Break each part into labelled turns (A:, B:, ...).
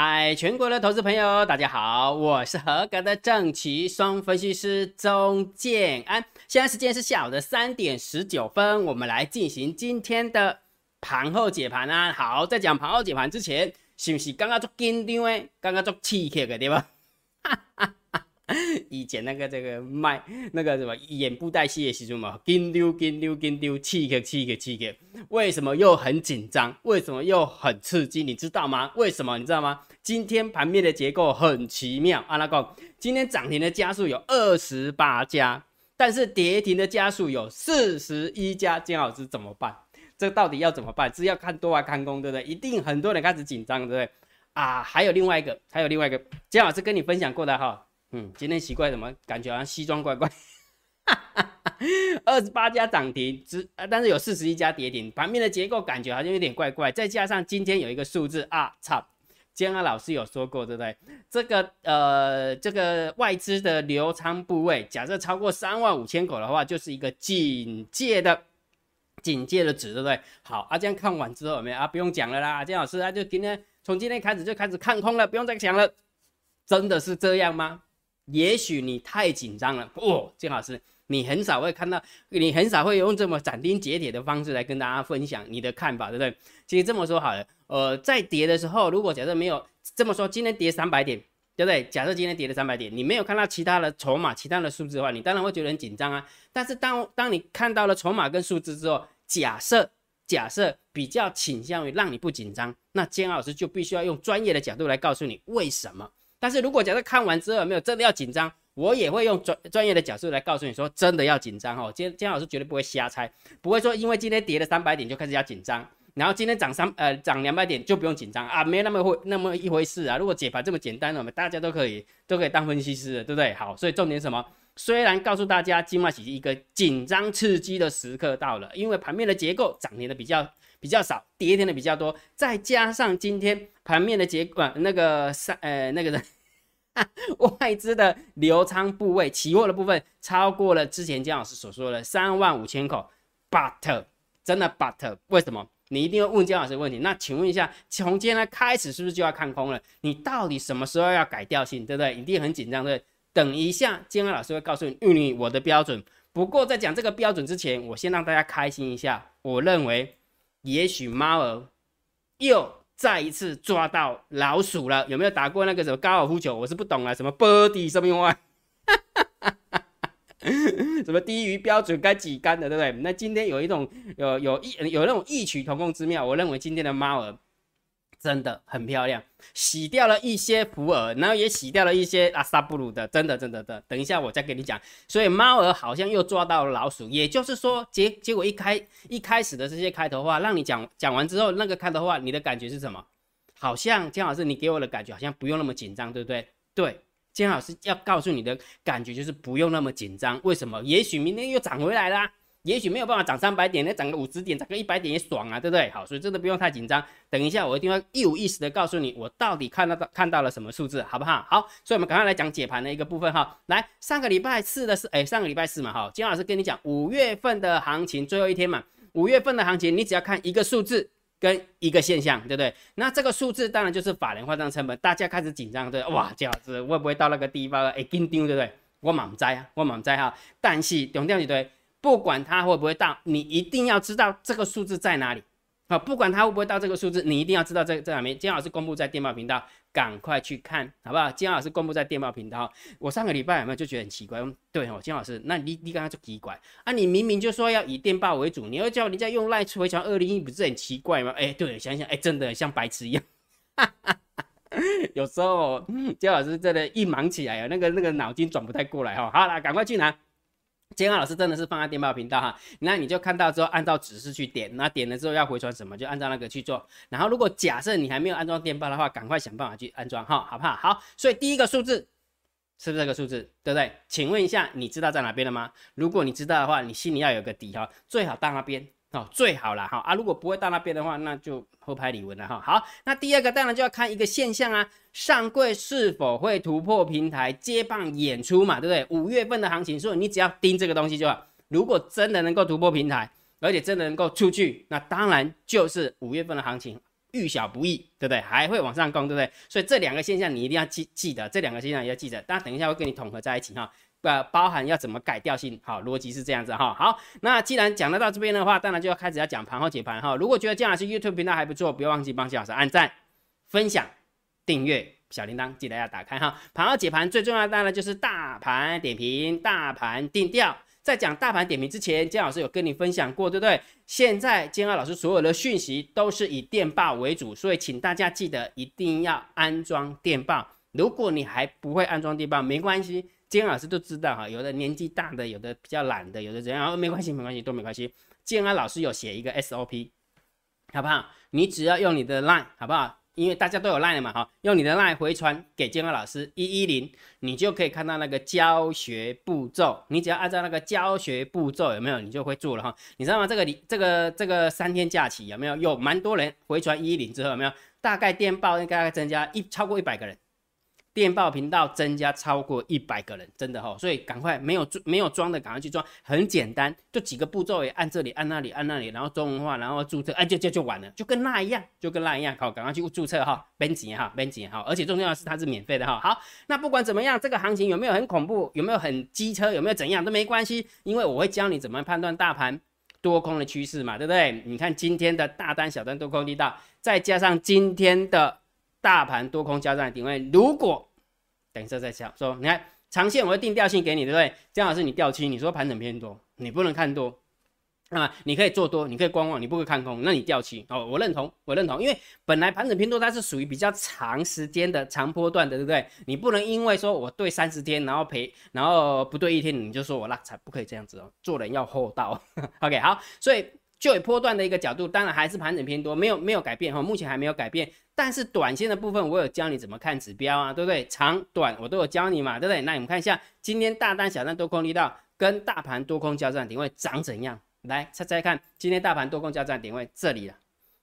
A: 嗨，全国的投资朋友，大家好，我是合格的正奇双分析师钟建安。现在时间是下午的三点十九分，我们来进行今天的盘后解盘啊。好，在讲盘后解盘之前，是不是刚刚做紧张诶？刚刚做刺激的对吧？以前那个这个卖那个什么演布袋戏的时候嘛，跟丢跟丢跟丢，刺激刺激刺激，为什么又很紧张？为什么又很刺激？你知道吗？为什么你知道吗？今天盘面的结构很奇妙啊！那个今天涨停的家数有二十八家，但是跌停的家数有四十一家，金老师怎么办？这到底要怎么办？是要看多还看空，对不对？一定很多人开始紧张，对不对？啊，还有另外一个，还有另外一个，金老师跟你分享过的哈。嗯，今天奇怪什么？感觉好像西装怪怪。二十八家涨停，只但是有四十一家跌停，盘面的结构感觉好像有点怪怪。再加上今天有一个数字啊，操！江安老师有说过，对不对？这个呃，这个外资的流仓部位，假设超过三万五千口的话，就是一个警戒的警戒的值，对不对？好，啊，这样看完之后有没有啊？不用讲了啦，江老师他就今天从今天开始就开始看空了，不用再讲了。真的是这样吗？也许你太紧张了哦，金老师，你很少会看到，你很少会用这么斩钉截铁的方式来跟大家分享你的看法，对不对？其实这么说好了，呃，在跌的时候，如果假设没有这么说，今天跌三百点，对不对？假设今天跌了三百点，你没有看到其他的筹码、其他的数字的话，你当然会觉得很紧张啊。但是当当你看到了筹码跟数字之后，假设假设比较倾向于让你不紧张，那金老师就必须要用专业的角度来告诉你为什么。但是如果假设看完之后没有真的要紧张，我也会用专专业的角度来告诉你说，真的要紧张哦。今天老师绝对不会瞎猜，不会说因为今天跌了三百点就开始要紧张，然后今天涨三呃涨两百点就不用紧张啊，没那么会那么一回事啊。如果解盘这么简单，我们大家都可以都可以当分析师的，对不对？好，所以重点什么？虽然告诉大家今晚是一个紧张刺激的时刻到了，因为盘面的结构涨停的比较比较少，跌停的比较多，再加上今天盘面的结果那个三呃那个人。外资的流仓部位，期货的部分超过了之前姜老师所说的三万五千口，but 真的 but 为什么？你一定会问姜老师问题。那请问一下，从今天开始是不是就要看空了？你到底什么时候要改调性，对不对？一定很紧张，对不对？等一下，姜老师会告诉你，用你我的标准。不过在讲这个标准之前，我先让大家开心一下。我认为，也许猫儿又。再一次抓到老鼠了，有没有打过那个什么高尔夫球？我是不懂啊，什么 bird 什么用啊？什么低于标准该几杆的，对不对？那今天有一种有有异有那种异曲同工之妙，我认为今天的猫儿。真的很漂亮，洗掉了一些普洱，然后也洗掉了一些阿萨布鲁的，真的真的的。等一下我再跟你讲。所以猫儿好像又抓到了老鼠，也就是说结结果一开一开始的这些开头话，让你讲讲完之后，那个开头话你的感觉是什么？好像姜老师你给我的感觉好像不用那么紧张，对不对？对，姜老师要告诉你的感觉就是不用那么紧张。为什么？也许明天又涨回来啦。也许没有办法涨三百点，那涨个五十点，涨个一百点也爽啊，对不对？好，所以真的不用太紧张。等一下，我一定会一五一十的告诉你，我到底看到到看到了什么数字，好不好？好，所以我们赶快来讲解盘的一个部分哈。来，上个礼拜四的是，哎，上个礼拜四嘛，哈，金老师跟你讲五月份的行情最后一天嘛，五月份的行情，你只要看一个数字跟一个现象，对不对？那这个数字当然就是法人换账成本，大家开始紧张，对，哇，金老师会不会到那个地方？哎，紧张，对不对？我满在啊，我满在哈，但是重点是对。不管它会不会到，你一定要知道这个数字在哪里好！不管它会不会到这个数字，你一定要知道这这两面。金老师公布在电报频道，赶快去看好不好？金老师公布在电报频道。我上个礼拜有没有就觉得很奇怪？对哦，金老师，那你你刚刚就奇怪啊！你明明就说要以电报为主，你要叫人家用赖回传二零一，不是很奇怪吗？哎，对，想想哎，真的像白痴一样。有时候金老师真的，一忙起来啊，那个那个脑筋转不太过来哈。好了，赶快去拿。监考老师真的是放在电报频道哈，那你就看到之后按照指示去点，那点了之后要回传什么，就按照那个去做。然后如果假设你还没有安装电报的话，赶快想办法去安装哈，好不好？好，所以第一个数字是不是这个数字，对不对？请问一下，你知道在哪边了吗？如果你知道的话，你心里要有个底哈，最好到那边。哦，最好了哈啊！如果不会到那边的话，那就后拍李文了哈。好，那第二个当然就要看一个现象啊，上柜是否会突破平台接棒演出嘛，对不对？五月份的行情，所以你只要盯这个东西就好。如果真的能够突破平台，而且真的能够出去，那当然就是五月份的行情遇小不易，对不对？还会往上攻，对不对？所以这两个现象你一定要记记得，这两个现象也要记得。大家等一下会跟你统合在一起哈，呃，包含要怎么改调性，好，逻辑是这样子哈。好，那既然讲得到这边的话，当然就要开始要讲盘后解盘哈。如果觉得姜老师 YouTube 频道还不错，不要忘记帮姜老师按赞、分享、订阅小铃铛，记得要打开哈。盘后解盘最重要的当然就是大盘点评、大盘定调。在讲大盘点评之前，姜老师有跟你分享过，对不对？现在姜老师所有的讯息都是以电报为主，所以请大家记得一定要安装电报。如果你还不会安装电报，没关系，姜老师都知道哈。有的年纪大的，有的比较懒的，有的怎样，没关系，没关系，都没关系。建安老师有写一个 SOP，好不好？你只要用你的 LINE，好不好？因为大家都有 line 嘛，哈，用你的 line 回传给监考老师一一零，你就可以看到那个教学步骤。你只要按照那个教学步骤，有没有？你就会做了哈。你知道吗？这个里这个这个三天假期有没有？有蛮多人回传一一零之后有没有？大概电报应该增加一超过一百个人。电报频道增加超过一百个人，真的哈，所以赶快没有没有装的赶快去装，很简单，就几个步骤，也按这里，按那里，按那里，然后中文化，然后注册，哎，就就就完了，就跟那一样，就跟那一样，好，赶快去注册哈，编辑哈，编辑哈，而且重要的是它是免费的哈。好，那不管怎么样，这个行情有没有很恐怖，有没有很机车，有没有怎样都没关系，因为我会教你怎么判断大盘多空的趋势嘛，对不对？你看今天的大单、小单多空力道，再加上今天的大盘多空交战定位，如果等一下再讲，说你看长线我会定调性给你，对不对？姜老师你调期，你说盘整偏多，你不能看多，啊，你可以做多，你可以观望，你不会看空，那你调期哦，我认同，我认同，因为本来盘整偏多它是属于比较长时间的长波段的，对不对？你不能因为说我对三十天，然后赔，然后不对一天，你就说我拉才不可以这样子哦，做人要厚道。OK，好，所以。就以波段的一个角度，当然还是盘整偏多，没有没有改变哈，目前还没有改变。但是短线的部分，我有教你怎么看指标啊，对不对？长短我都有教你嘛，对不对？那你们看一下今天大单、小单多空力道跟大盘多空交战点位长怎样？来猜猜看，今天大盘多空交战点位这里了，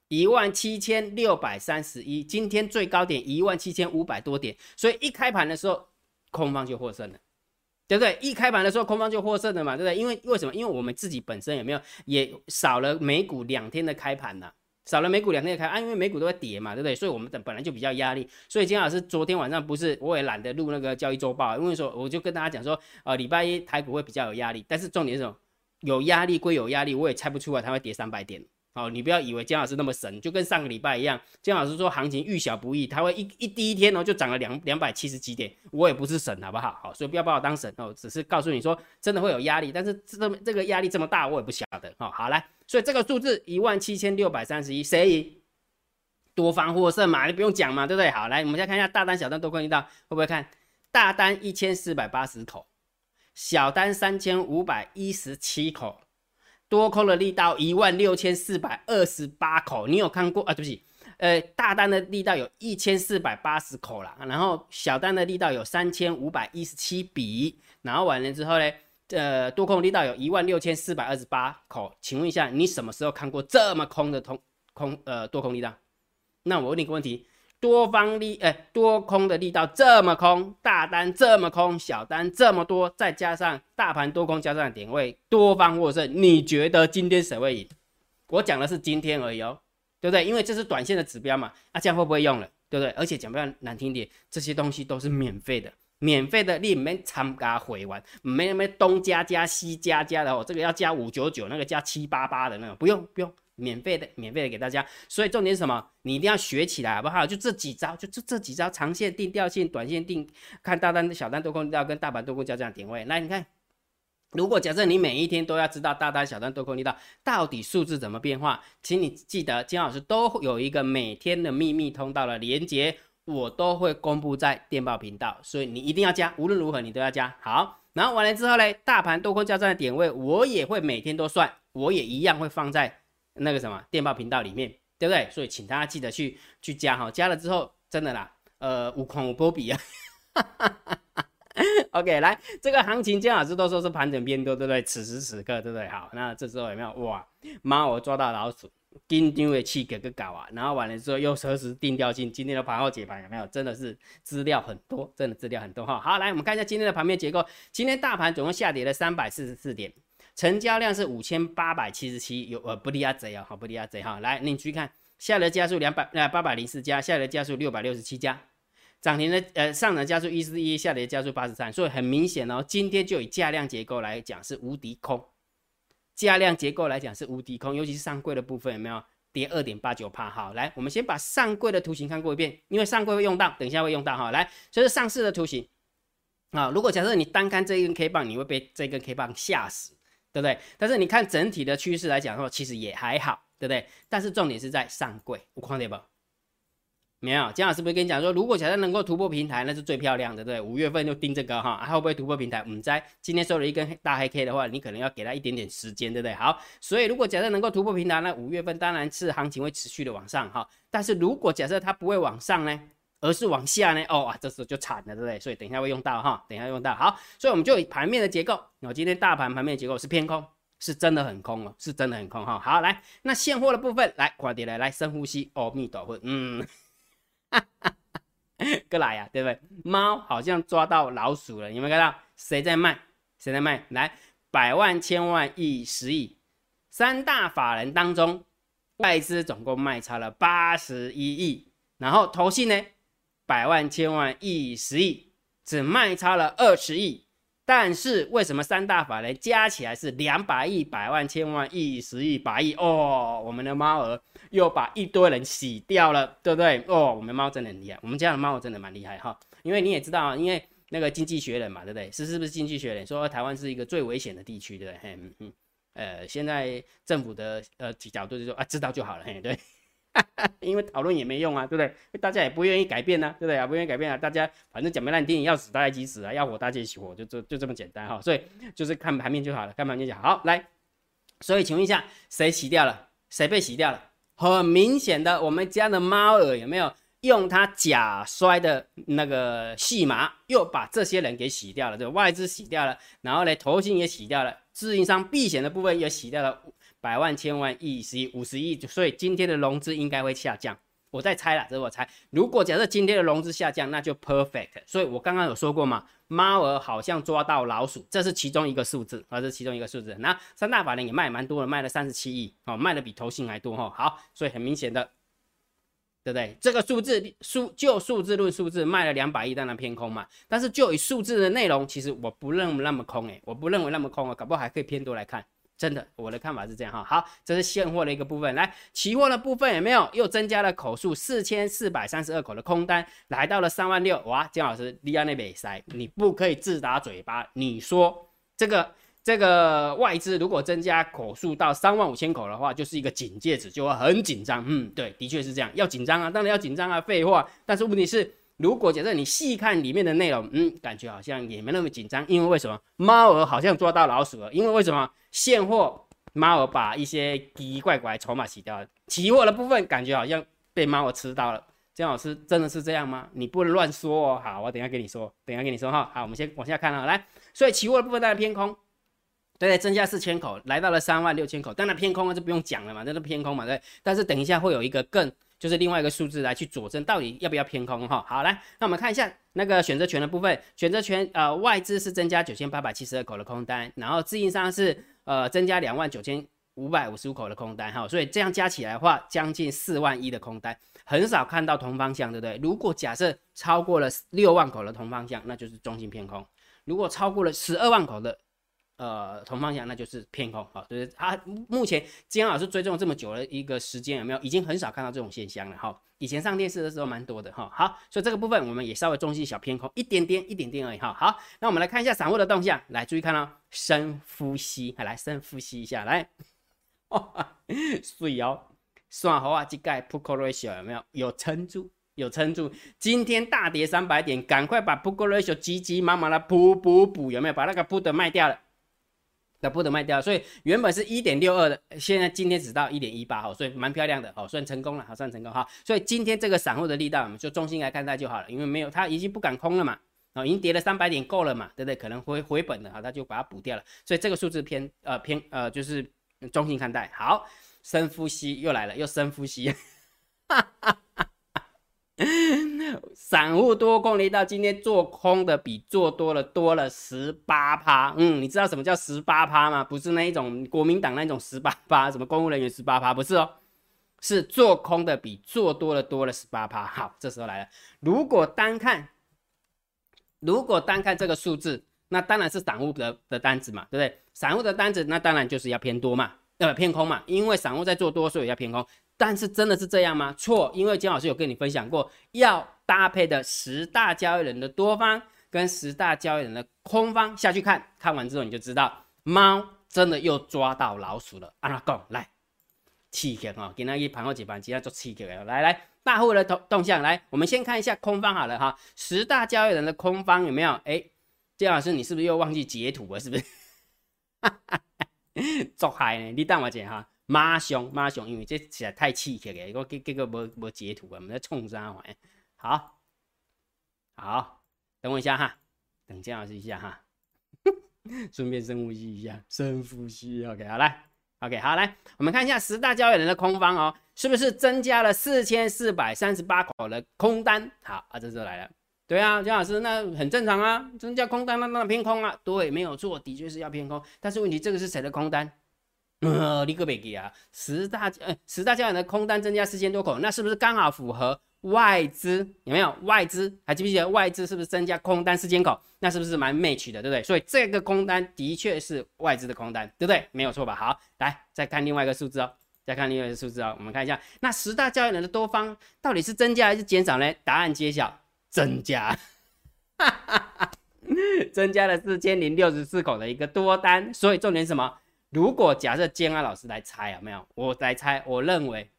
A: 一万七千六百三十一，今天最高点一万七千五百多点，所以一开盘的时候，空方就获胜了。对不对？一开盘的时候，空方就获胜了嘛，对不对？因为为什么？因为我们自己本身有没有也少了美股两天的开盘呢？少了美股两天的开，啊，因为美股都在跌嘛，对不对？所以我们等本来就比较压力。所以金老师昨天晚上不是我也懒得录那个交易周报，因为说我就跟大家讲说，呃，礼拜一台股会比较有压力，但是重点是什么？有压力归有压力，我也猜不出来它会跌三百点。哦，你不要以为姜老师那么神，就跟上个礼拜一样。姜老师说行情遇小不易，他会一一第一天哦就涨了两两百七十几点。我也不是神，好不好？好，所以不要把我当神哦，只是告诉你说真的会有压力，但是这这个压力这么大，我也不晓得。哦，好来，所以这个数字一万七千六百三十一，谁赢？多方获胜嘛，你不用讲嘛，对不对？好，来，我们再看一下大单、小单都关系到，会不会看？大单一千四百八十口，小单三千五百一十七口。多空的力道一万六千四百二十八口，你有看过啊？对不起，呃，大单的力道有一千四百八十口啦，然后小单的力道有三千五百一十七笔，然后完了之后呢，呃，多空力道有一万六千四百二十八口，请问一下，你什么时候看过这么空的通空呃多空力道？那我问你个问题。多方力，哎，多空的力道这么空，大单这么空，小单这么多，再加上大盘多空交战的点位，多方获胜，你觉得今天谁会赢？我讲的是今天而已哦，对不对？因为这是短线的指标嘛，啊，这样会不会用了？对不对？而且讲不要难听点，这些东西都是免费的，免费的你免参加回完，没没东加加西加加的哦，这个要加五九九，那个加七八八的那种，不用不用。免费的，免费的给大家，所以重点是什么？你一定要学起来，好不好？就这几招，就这这几招，长线定调性，短线定看大单、小单多空力道跟大盘多空交战点位。来，你看，如果假设你每一天都要知道大单、小单多空力道到底数字怎么变化，请你记得金老师都有一个每天的秘密通道的连接，我都会公布在电报频道，所以你一定要加，无论如何你都要加。好，然后完了之后呢，大盘多空交战的点位我也会每天都算，我也一样会放在。那个什么电报频道里面，对不对？所以请大家记得去去加哈，加了之后真的啦，呃，无狂无波比啊。OK，来这个行情，姜老师都说是盘整偏多，对不对？此时此刻，对不对？好，那这时候有没有哇？妈，我抓到老鼠，钉钉的气给个搞啊！然后完了之后又何时定调性？今天的盘后解盘有没有？真的是资料很多，真的资料很多哈。好，来我们看一下今天的盘面结构。今天大盘总共下跌了三百四十四点。成交量是五千八百七十七，有呃不离啊贼啊，好不离啊贼哈，来你去看下的加速两百呃八百零四家，下的加速六百六十七家，涨停的呃上涨加速一四一，下跌加速八十三，所以很明显哦，今天就以价量结构来讲是无敌空，价量结构来讲是无敌空，尤其是上柜的部分有没有跌二点八九帕？好，来我们先把上柜的图形看过一遍，因为上柜会用到，等一下会用到哈。来，这是上市的图形啊。如果假设你单看这一根 K 棒，你会被这根 K 棒吓死，对不对？但是你看整体的趋势来讲的话，其实也还好。对不对？但是重点是在上柜，我看到不？没有，姜老师不是跟你讲说，如果假设能够突破平台，那是最漂亮的，对不对？五月份就盯这个哈，会不会突破平台？唔在今天收了一根大黑 K 的话，你可能要给他一点点时间，对不对？好，所以如果假设能够突破平台，那五月份当然是行情会持续的往上哈。但是如果假设它不会往上呢，而是往下呢？哦啊，这时候就惨了，对不对？所以等一下会用到哈，等一下用到。好，所以我们就以盘面的结构，我今天大盘盘面的结构是偏空。是真的很空哦，是真的很空哈。好，来，那现货的部分，来，快点来，来深呼吸，阿弥陀佛，嗯，过来呀，对不对？猫好像抓到老鼠了，有没有看到？谁在卖？谁在卖？来，百万、千万、亿、十亿，三大法人当中，外资总共卖超了八十一亿，然后投信呢，百万、千万、亿、十亿，只卖超了二十亿。但是为什么三大法人加起来是两百亿、百万、千万、亿、十亿、百亿？哦，我们的猫儿又把一堆人洗掉了，对不对？哦，我们猫真的很厉害，我们家的猫真的蛮厉害哈。因为你也知道，因为那个经济学人嘛，对不对？是是不是经济学人说台湾是一个最危险的地区，对不对？嗯嗯，呃，现在政府的呃角度就说啊，知道就好了，嘿，对。因为讨论也没用啊，对不对？大家也不愿意改变呢，对不对啊？不愿意改变啊，大家反正讲没烂听，要死大家一起死啊，要活大家一起活，就就就这么简单哈。所以就是看盘面就好了，看盘面就好。好来，所以请问一下，谁洗掉了？谁被洗掉了？很明显的，我们家的猫儿有没有用它假摔的那个戏码，又把这些人给洗掉了？对，外资洗掉了，然后呢，投信也洗掉了，自营商避险的部分也洗掉了。百万、千万、亿、十亿、五十亿，所以今天的融资应该会下降。我在猜了，这是我猜。如果假设今天的融资下降，那就 perfect。所以我刚刚有说过嘛，猫儿好像抓到老鼠，这是其中一个数字啊，这是其中一个数字。那三大法人也卖蛮多的，卖了三十七亿，哦，卖的比投信还多哈。好，所以很明显的，对不对？这个数字数就数字论数字，卖了两百亿，当然偏空嘛。但是就以数字的内容，其实我不认为那么空诶，我不认为那么空啊，搞不好还可以偏多来看。真的，我的看法是这样哈。好，这是现货的一个部分。来，期货的部分有没有又增加了口数四千四百三十二口的空单，来到了三万六。哇，姜老师，利亚内北塞，你不可以自打嘴巴。你说这个这个外资如果增加口数到三万五千口的话，就是一个警戒值，就会很紧张。嗯，对，的确是这样，要紧张啊，当然要紧张啊，废话。但是问题是。如果假设你细看里面的内容，嗯，感觉好像也没那么紧张，因为为什么？猫儿好像抓到老鼠了，因为为什么？现货猫儿把一些奇奇怪怪筹码洗掉了，期货的部分感觉好像被猫儿吃到了。姜老师真的是这样吗？你不能乱说哦。好，我等下跟你说，等下跟你说哈。好，我们先往下看啊，来，所以期货的部分当然偏空，对对，增加四千口，来到了三万六千口，当然偏空啊，就不用讲了嘛，这是偏空嘛，对。但是等一下会有一个更。就是另外一个数字来去佐证到底要不要偏空哈。好，来，那我们看一下那个选择权的部分，选择权呃外资是增加九千八百七十二口的空单，然后自营商是呃增加两万九千五百五十五口的空单哈，所以这样加起来的话，将近四万一的空单，很少看到同方向，对不对？如果假设超过了六万口的同方向，那就是中性偏空；如果超过了十二万口的。呃，同方向那就是偏空哈，就是他目前金老师追踪这么久的一个时间有没有？已经很少看到这种现象了哈。以前上电视的时候蛮多的哈。好，所以这个部分我们也稍微中性小偏空一点点，一点点而已哈。好，那我们来看一下散户的动向，来注意看哦，深呼吸，来深呼吸一下，来，水哦，算好啊，这盖 put ratio 有没有？有撑住，有撑住。今天大跌三百点，赶快把 put ratio 急急忙忙的补补补，有没有？把那个 put 卖掉了。不得卖掉，所以原本是一点六二的，现在今天只到一点一八哈，所以蛮漂亮的，好算成功了，好算成功哈。所以今天这个散户的力道，我们就中心来看待就好了，因为没有他已经不敢空了嘛，啊，已经跌了三百点够了嘛，对不对？可能会回本的哈，他就把它补掉了，所以这个数字偏呃偏呃就是中心看待。好，深呼吸又来了，又深呼吸，哈哈哈。散户多空力道，今天做空的比做多了多了十八趴。嗯，你知道什么叫十八趴吗？不是那一种国民党那种十八趴，什么公务人员十八趴，不是哦。是做空的比做多的多了十八趴。好，这时候来了，如果单看，如果单看这个数字，那当然是散户的的单子嘛，对不对？散户的单子，那当然就是要偏多嘛，呃，偏空嘛，因为散户在做多，所以要偏空。但是真的是这样吗？错，因为姜老师有跟你分享过，要搭配的十大交易人的多方跟十大交易人的空方下去看，看完之后你就知道，猫真的又抓到老鼠了。阿拉讲来，刺激哦，给那一盘后几盘，今天做刺激了。来来，大户的动动向，来，我们先看一下空方好了哈，十大交易人的空方有没有？哎，姜老师，你是不是又忘记截图了？是不是？哈哈，作害呢？你等我一下哈。马上马上，因为这实在太刺激了，我结结果无无截图啊，我们在冲啥玩？好，好，等我一下哈，等姜老师一下哈，顺便深呼吸一下，深呼吸，OK，好来，OK，好来，我们看一下十大交易人的空方哦，是不是增加了四千四百三十八口的空单？好啊，这时候来了，对啊，江老师那很正常啊，增加空单那那偏空啊，对，没有错，的确是要偏空，但是问题这个是谁的空单？呃，你个别给啊，十大呃十大交易的空单增加四千多口，那是不是刚好符合外资有没有外资？还记不记得外资是不是增加空单四千口？那是不是蛮 match 的，对不对？所以这个空单的确是外资的空单，对不对？没有错吧？好，来再看另外一个数字哦，再看另外一个数字哦，我们看一下，那十大交易人的多方到底是增加还是减少呢？答案揭晓，增加，增加了四千零六十四口的一个多单，所以重点什么？如果假设建安老师来猜有没有？我来猜，我认为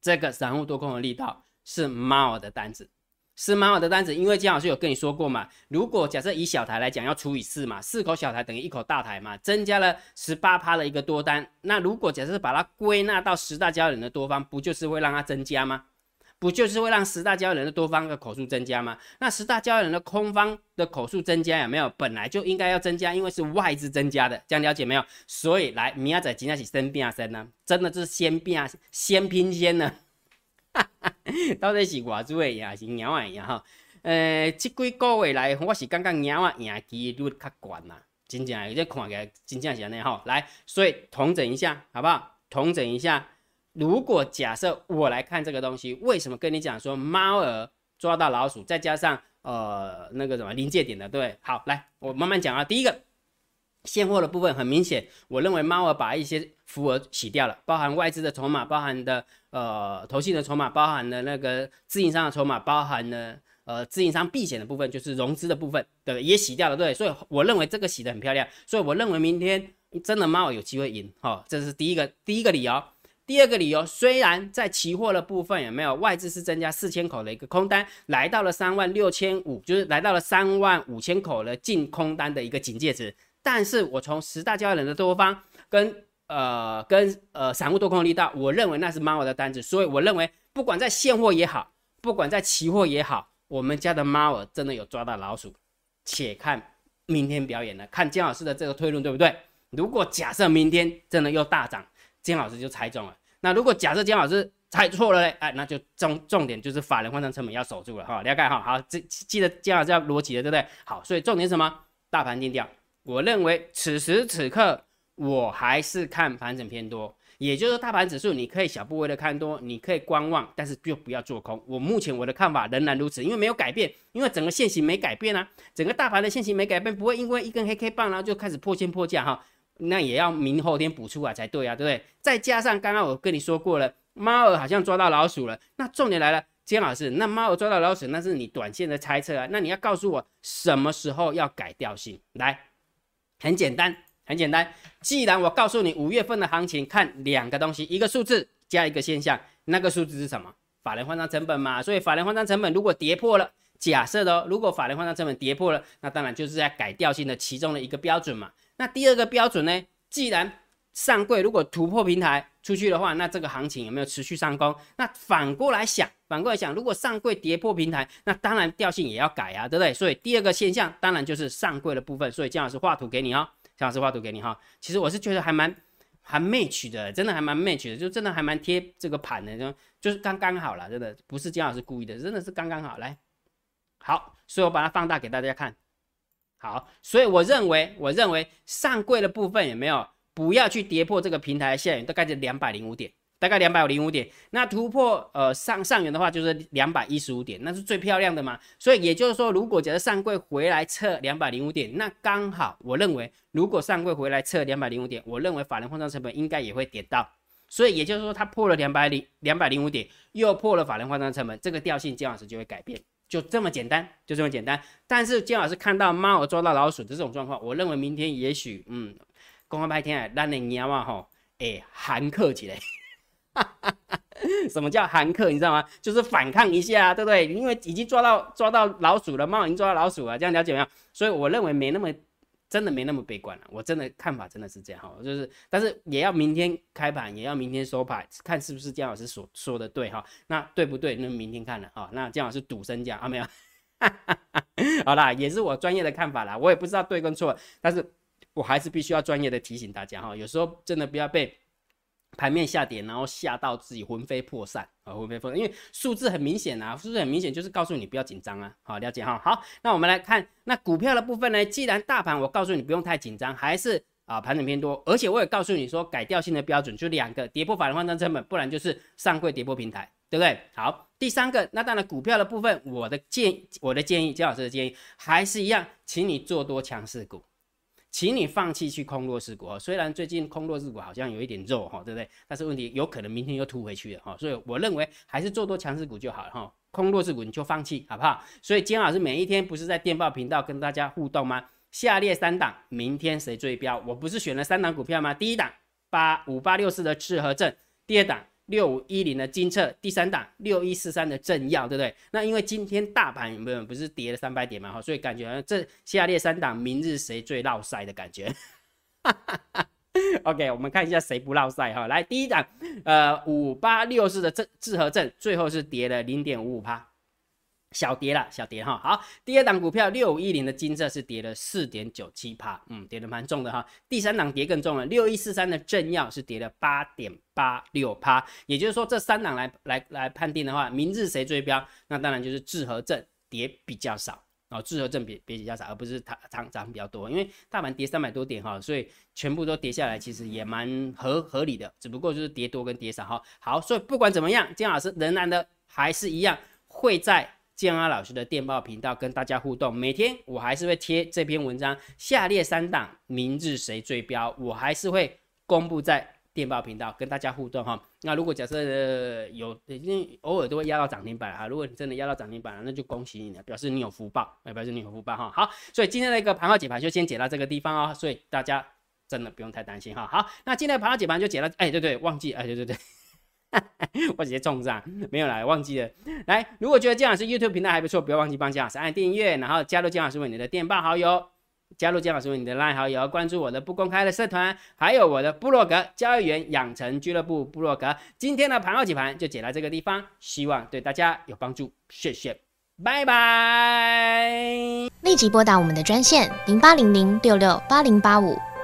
A: 这个散户多空的力道是猫儿的单子，是猫儿的单子。因为姜老师有跟你说过嘛，如果假设以小台来讲，要除以四嘛，四口小台等于一口大台嘛，增加了十八趴的一个多单。那如果假设把它归纳到十大交易人的多方，不就是会让它增加吗？不就是会让十大交易人的多方的口数增加吗？那十大交易人的空方的口数增加有没有？本来就应该要增加，因为是外资增加的，这样了解没有？所以来明仔仔今天是先变先呢，真的就是先变先拼先呢，到底是外资的也是鸟啊赢哈？呃，这几个月来我是感觉鸟啊赢几率较悬呐，真正有这看起来真正是安尼哈。来，所以统整一下好不好？统整一下。如果假设我来看这个东西，为什么跟你讲说猫儿抓到老鼠，再加上呃那个什么临界点的，对，好，来我慢慢讲啊。第一个现货的部分很明显，我认为猫儿把一些浮额洗掉了，包含外资的筹码，包含的呃投信的筹码，包含的那个自营商的筹码，包含的呃自营商避险的部分，就是融资的部分，对，也洗掉了，对，所以我认为这个洗的很漂亮，所以我认为明天真的猫儿有机会赢，哈，这是第一个第一个理由。第二个理由，虽然在期货的部分有没有外资是增加四千口的一个空单，来到了三万六千五，就是来到了三万五千口的净空单的一个警戒值，但是我从十大交易人的多方跟呃跟呃散户多空力道，我认为那是猫儿的单子，所以我认为不管在现货也好，不管在期货也好，我们家的猫儿真的有抓到老鼠，且看明天表演了，看姜老师的这个推论对不对？如果假设明天真的又大涨。姜老师就猜中了。那如果假设姜老师猜错了嘞，哎，那就重重点就是法人换仓成本要守住了哈，了解哈。好，记记得姜老师要逻辑的，对不对？好，所以重点是什么？大盘定调。我认为此时此刻我还是看盘整偏多，也就是大盘指数你可以小部位的看多，你可以观望，但是就不要做空。我目前我的看法仍然如此，因为没有改变，因为整个线型没改变啊，整个大盘的线型没改变，不会因为一根黑 K 棒然后就开始破线破价哈。那也要明后天补出来才对啊，对不对？再加上刚刚我跟你说过了，猫儿好像抓到老鼠了。那重点来了，金老师，那猫儿抓到老鼠，那是你短线的猜测啊。那你要告诉我什么时候要改调性？来，很简单，很简单。既然我告诉你五月份的行情，看两个东西，一个数字加一个现象，那个数字是什么？法人换仓成本嘛。所以法人换仓成本如果跌破了，假设的哦，如果法人换仓成本跌破了，那当然就是在改调性的其中的一个标准嘛。那第二个标准呢？既然上柜如果突破平台出去的话，那这个行情有没有持续上攻？那反过来想，反过来想，如果上柜跌破平台，那当然调性也要改啊，对不对？所以第二个现象当然就是上柜的部分。所以姜老师画图给你哦，姜老师画图给你哈。其实我是觉得还蛮还 match 的，真的还蛮 match 的，就真的还蛮贴这个盘的，就就是刚刚好了，真的不是姜老师故意的，真的是刚刚好。来，好，所以我把它放大给大家看。好，所以我认为，我认为上柜的部分有没有不要去跌破这个平台线，大概是两百零五点，大概两百零五点。那突破呃上上缘的话，就是两百一十五点，那是最漂亮的嘛。所以也就是说，如果假设上柜回来测两百零五点，那刚好我认为，如果上柜回来测两百零五点，我认为法人换算成本应该也会跌到。所以也就是说，它破了两百零两百零五点，又破了法人换算成本，这个调性姜老师就会改变，就这么简单，就这么简单。但是金老师看到猫抓到老鼠的这种状况，我认为明天也许嗯，公开白天啊，让你娘啊吼，哎，寒客起来。什么叫韩客？你知道吗？就是反抗一下，对不对？因为已经抓到抓到老鼠了，猫已经抓到老鼠了，这样了解没有？所以我认为没那么。真的没那么悲观了，我真的看法真的是这样哈，就是，但是也要明天开盘，也要明天收盘，看是不是姜老师所说的对哈，那对不对？那明天看了啊，那姜老师赌身价啊没有，好啦，也是我专业的看法啦，我也不知道对跟错，但是我还是必须要专业的提醒大家哈，有时候真的不要被。盘面下跌，然后吓到自己魂飞魄散啊，魂飞魄散，因为数字很明显啊，数字很明显就是告诉你不要紧张啊，好了解哈。好，那我们来看那股票的部分呢，既然大盘我告诉你不用太紧张，还是啊盘整偏多，而且我也告诉你说改掉性的标准就两个，跌破法人换仓成本，不然就是上柜跌破平台，对不对？好，第三个，那当然股票的部分，我的建我的建议，姜老师的建议还是一样，请你做多强势股。请你放弃去空弱势股虽然最近空弱势股好像有一点肉哈，对不对？但是问题有可能明天又突回去了哈，所以我认为还是做多强势股就好了哈，空弱势股你就放弃好不好？所以金老师每一天不是在电报频道跟大家互动吗？下列三档明天谁追标？我不是选了三档股票吗？第一档八五八六四的智和证，第二档。六五一零的金策，第三档六一四三的正耀，对不对？那因为今天大盘有没有不是跌了三百点嘛？哈，所以感觉好像这下列三档明日谁最落赛的感觉。OK，我们看一下谁不落赛哈。来，第一档，呃，五八六四的智智和正，最后是跌了零点五五趴。小跌了，小跌哈。好，第二档股票六五一零的金色是跌了四点九七帕，嗯，跌的蛮重的哈。第三档跌更重了，六一四三的正耀是跌了八点八六帕。也就是说，这三档来来来判定的话，明日谁追标？那当然就是智和正跌比较少哦，智和正比比较少，而不是它涨涨比较多。因为大盘跌三百多点哈，所以全部都跌下来，其实也蛮合合理的，只不过就是跌多跟跌少哈。好，所以不管怎么样，金老师仍然的还是一样会在。建安老师的电报频道跟大家互动，每天我还是会贴这篇文章。下列三档明日谁最标，我还是会公布在电报频道跟大家互动哈。那如果假设有，因为偶尔都会压到涨停板哈。如果你真的压到涨停板了，那就恭喜你了，表示你有福报，表示你有福报哈。好，所以今天的一个盘号解盘就先解到这个地方哦。所以大家真的不用太担心哈。好，那今天的盘号解盘就解到，哎，对对，忘记，哎，对对对。我直接冲上，没有来，忘记了。来，如果觉得姜老师 YouTube 频道还不错，不要忘记帮姜老师按订阅，然后加入姜老师为你的电报好友，加入姜老师为你的 LINE 好友，关注我的不公开的社团，还有我的部落格交易员养成俱乐部部落格。今天的盘后解盘就解到这个地方，希望对大家有帮助，谢谢，拜拜。立即拨打我们的专线零八零零六六八零八五